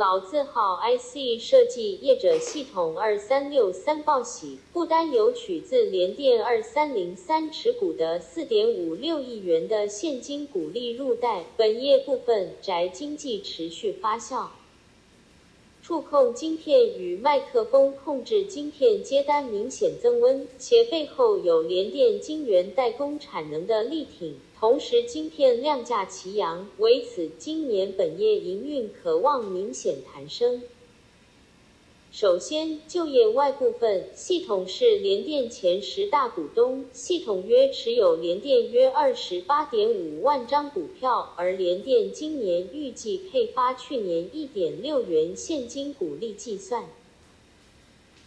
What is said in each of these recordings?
老字号 IC 设计业者系统二三六三报喜，不单有取自联电二三零三持股的四点五六亿元的现金股利入袋，本业部分宅经济持续发酵。触控晶片与麦克风控制晶片接单明显增温，且背后有联电晶圆代工产能的力挺。同时，晶片量价齐扬，为此今年本业营运可望明显弹升。首先，就业外部分，系统是联电前十大股东，系统约持有联电约二十八点五万张股票，而联电今年预计配发去年一点六元现金股利计算。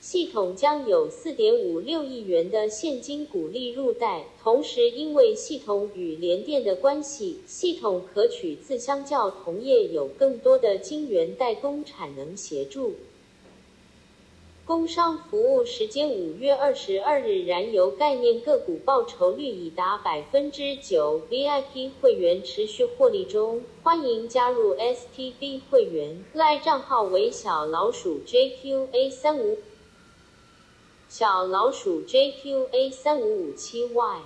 系统将有四点五六亿元的现金股利入袋，同时因为系统与联电的关系，系统可取自相较同业有更多的晶圆代工产能协助。工商服务时间五月二十二日燃油概念个股报酬率已达百分之九，VIP 会员持续获利中，欢迎加入 STB 会员，赖账号为小老鼠 JQA 三五。小老鼠 JQA 三五五七 Y，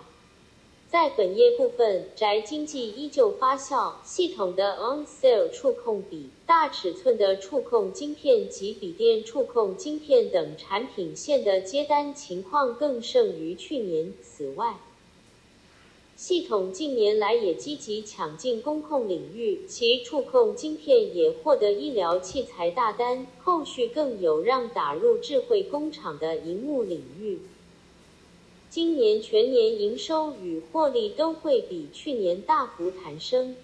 在本页部分，宅经济依旧发酵，系统的 On Sale 触控笔、大尺寸的触控晶片及笔电触控晶片等产品线的接单情况更胜于去年。此外，系统近年来也积极抢进工控领域，其触控晶片也获得医疗器材大单，后续更有让打入智慧工厂的荧幕领域。今年全年营收与获利都会比去年大幅攀升。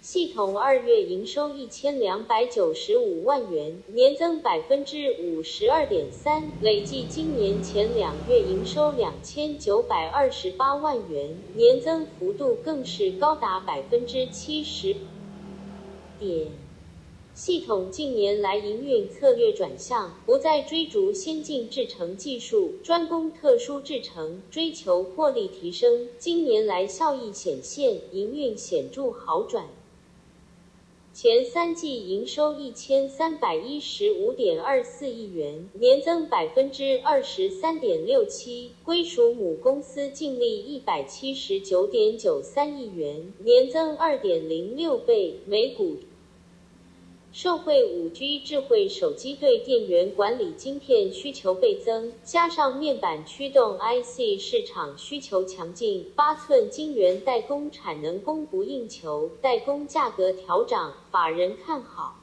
系统二月营收一千两百九十五万元，年增百分之五十二点三，累计今年前两月营收两千九百二十八万元，年增幅度更是高达百分之七十点。系统近年来营运策略转向，不再追逐先进制程技术，专攻特殊制程，追求获利提升。今年来效益显现，营运显著好转。前三季营收一千三百一十五点二四亿元，年增百分之二十三点六七，归属母公司净利一百七十九点九三亿元，年增二点零六倍，每股。受惠五 G 智慧手机对电源管理晶片需求倍增，加上面板驱动 IC 市场需求强劲，八寸晶圆代工产能供不应求，代工价格调涨，法人看好。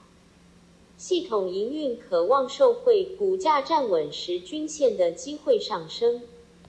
系统营运渴望受惠，股价站稳时均线的机会上升。